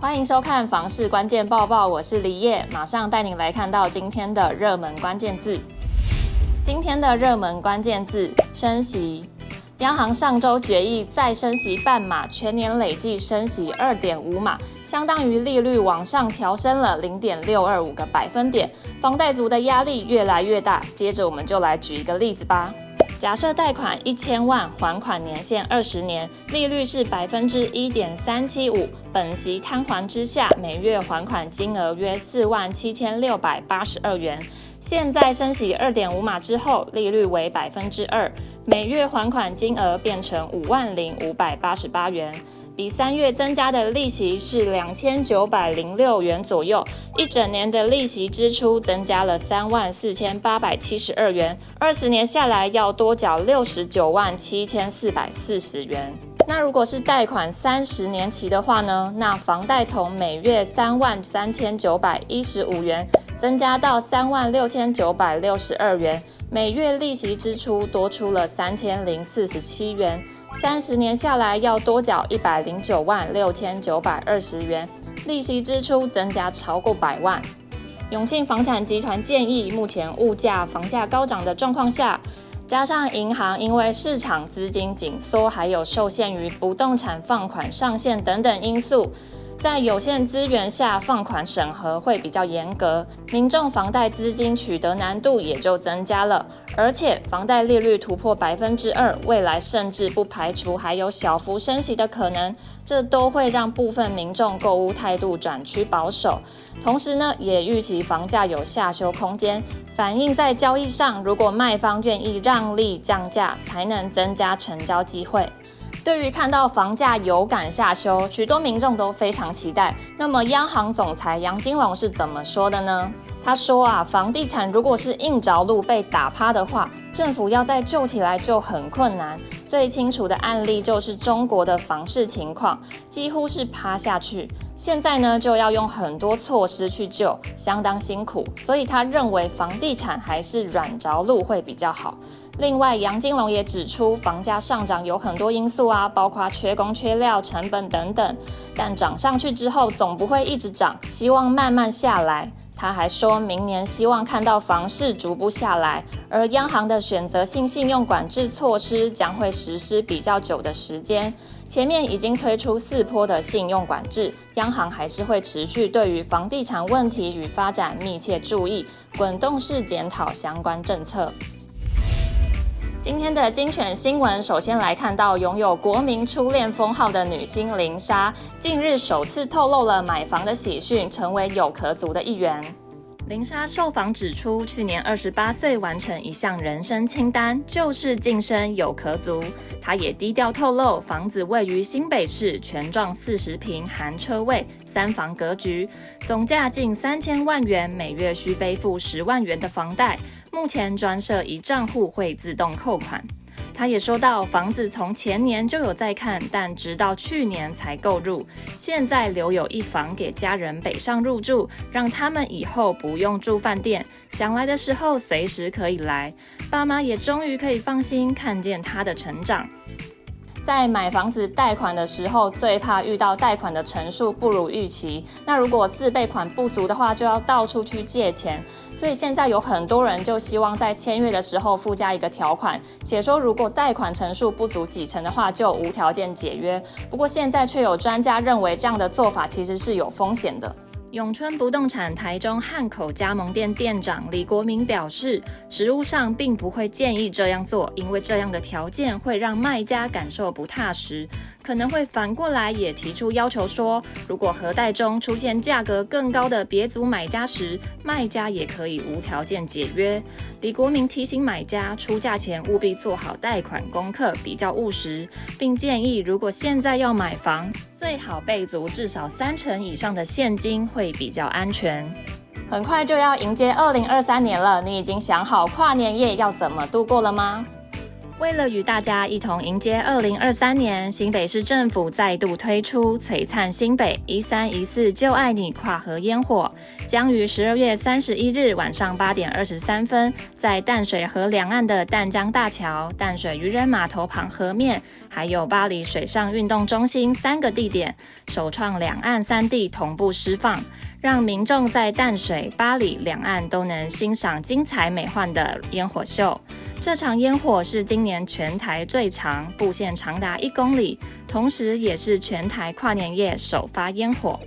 欢迎收看房市关键报报，我是李叶，马上带您来看到今天的热门关键字。今天的热门关键字：升息。央行上周决议再升息半码，全年累计升息二点五码，相当于利率往上调升了零点六二五个百分点，房贷族的压力越来越大。接着我们就来举一个例子吧。假设贷款一千万，还款年限二十年，利率是百分之一点三七五，本息摊还之下，每月还款金额约四万七千六百八十二元。现在升息二点五码之后，利率为百分之二，每月还款金额变成五万零五百八十八元，比三月增加的利息是两千九百零六元左右，一整年的利息支出增加了三万四千八百七十二元，二十年下来要多缴六十九万七千四百四十元。那如果是贷款三十年期的话呢？那房贷从每月三万三千九百一十五元。增加到三万六千九百六十二元，每月利息支出多出了三千零四十七元，三十年下来要多缴一百零九万六千九百二十元，利息支出增加超过百万。永庆房产集团建议，目前物价、房价高涨的状况下，加上银行因为市场资金紧缩，还有受限于不动产放款上限等等因素。在有限资源下，放款审核会比较严格，民众房贷资金取得难度也就增加了。而且，房贷利率突破百分之二，未来甚至不排除还有小幅升息的可能，这都会让部分民众购物态度转趋保守。同时呢，也预期房价有下修空间，反映在交易上，如果卖方愿意让利降价，才能增加成交机会。对于看到房价有感下修，许多民众都非常期待。那么，央行总裁杨金龙是怎么说的呢？他说啊，房地产如果是硬着陆被打趴的话，政府要再救起来就很困难。最清楚的案例就是中国的房市情况，几乎是趴下去。现在呢，就要用很多措施去救，相当辛苦。所以他认为房地产还是软着陆会比较好。另外，杨金龙也指出，房价上涨有很多因素啊，包括缺工、缺料、成本等等。但涨上去之后，总不会一直涨，希望慢慢下来。他还说明年希望看到房市逐步下来，而央行的选择性信用管制措施将会实施比较久的时间。前面已经推出四波的信用管制，央行还是会持续对于房地产问题与发展密切注意，滚动式检讨相关政策。今天的精选新闻，首先来看到拥有国民初恋封号的女星林莎，近日首次透露了买房的喜讯，成为有壳族的一员。林莎受访指出，去年二十八岁完成一项人生清单，就是晋升有壳族。她也低调透露，房子位于新北市，全幢四十坪，含车位，三房格局，总价近三千万元，每月需背负十万元的房贷。目前专设一账户会自动扣款。他也说到，房子从前年就有在看，但直到去年才购入。现在留有一房给家人北上入住，让他们以后不用住饭店，想来的时候随时可以来。爸妈也终于可以放心看见他的成长。在买房子贷款的时候，最怕遇到贷款的成数不如预期。那如果自备款不足的话，就要到处去借钱。所以现在有很多人就希望在签约的时候附加一个条款，写说如果贷款成数不足几成的话，就无条件解约。不过现在却有专家认为这样的做法其实是有风险的。永春不动产台中汉口加盟店店长李国明表示，实物上并不会建议这样做，因为这样的条件会让卖家感受不踏实。可能会反过来也提出要求说，如果核贷中出现价格更高的别组买家时，卖家也可以无条件解约。李国明提醒买家出价前务必做好贷款功课，比较务实，并建议如果现在要买房，最好备足至少三成以上的现金，会比较安全。很快就要迎接二零二三年了，你已经想好跨年夜要怎么度过了吗？为了与大家一同迎接二零二三年，新北市政府再度推出“璀璨新北一三一四就爱你”跨河烟火，将于十二月三十一日晚上八点二十三分，在淡水河两岸的淡江大桥、淡水渔人码头旁河面，还有巴黎水上运动中心三个地点，首创两岸三地同步释放，让民众在淡水、巴黎两岸都能欣赏精彩美幻的烟火秀。这场烟火是今年全台最长，布线长达一公里，同时也是全台跨年夜首发烟火。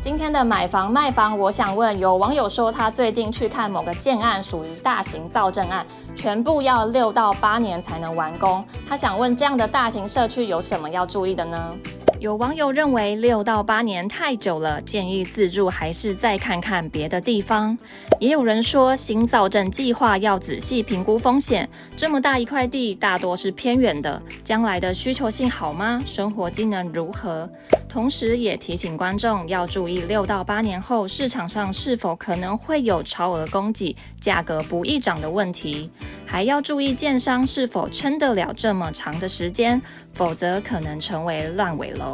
今天的买房卖房，我想问，有网友说他最近去看某个建案，属于大型造镇案，全部要六到八年才能完工。他想问，这样的大型社区有什么要注意的呢？有网友认为六到八年太久了，建议自住还是再看看别的地方。也有人说，新造镇计划要仔细评估风险。这么大一块地，大多是偏远的，将来的需求性好吗？生活机能如何？同时也提醒观众要注意，六到八年后市场上是否可能会有超额供给、价格不易涨的问题。还要注意建商是否撑得了这么长的时间，否则可能成为烂尾楼。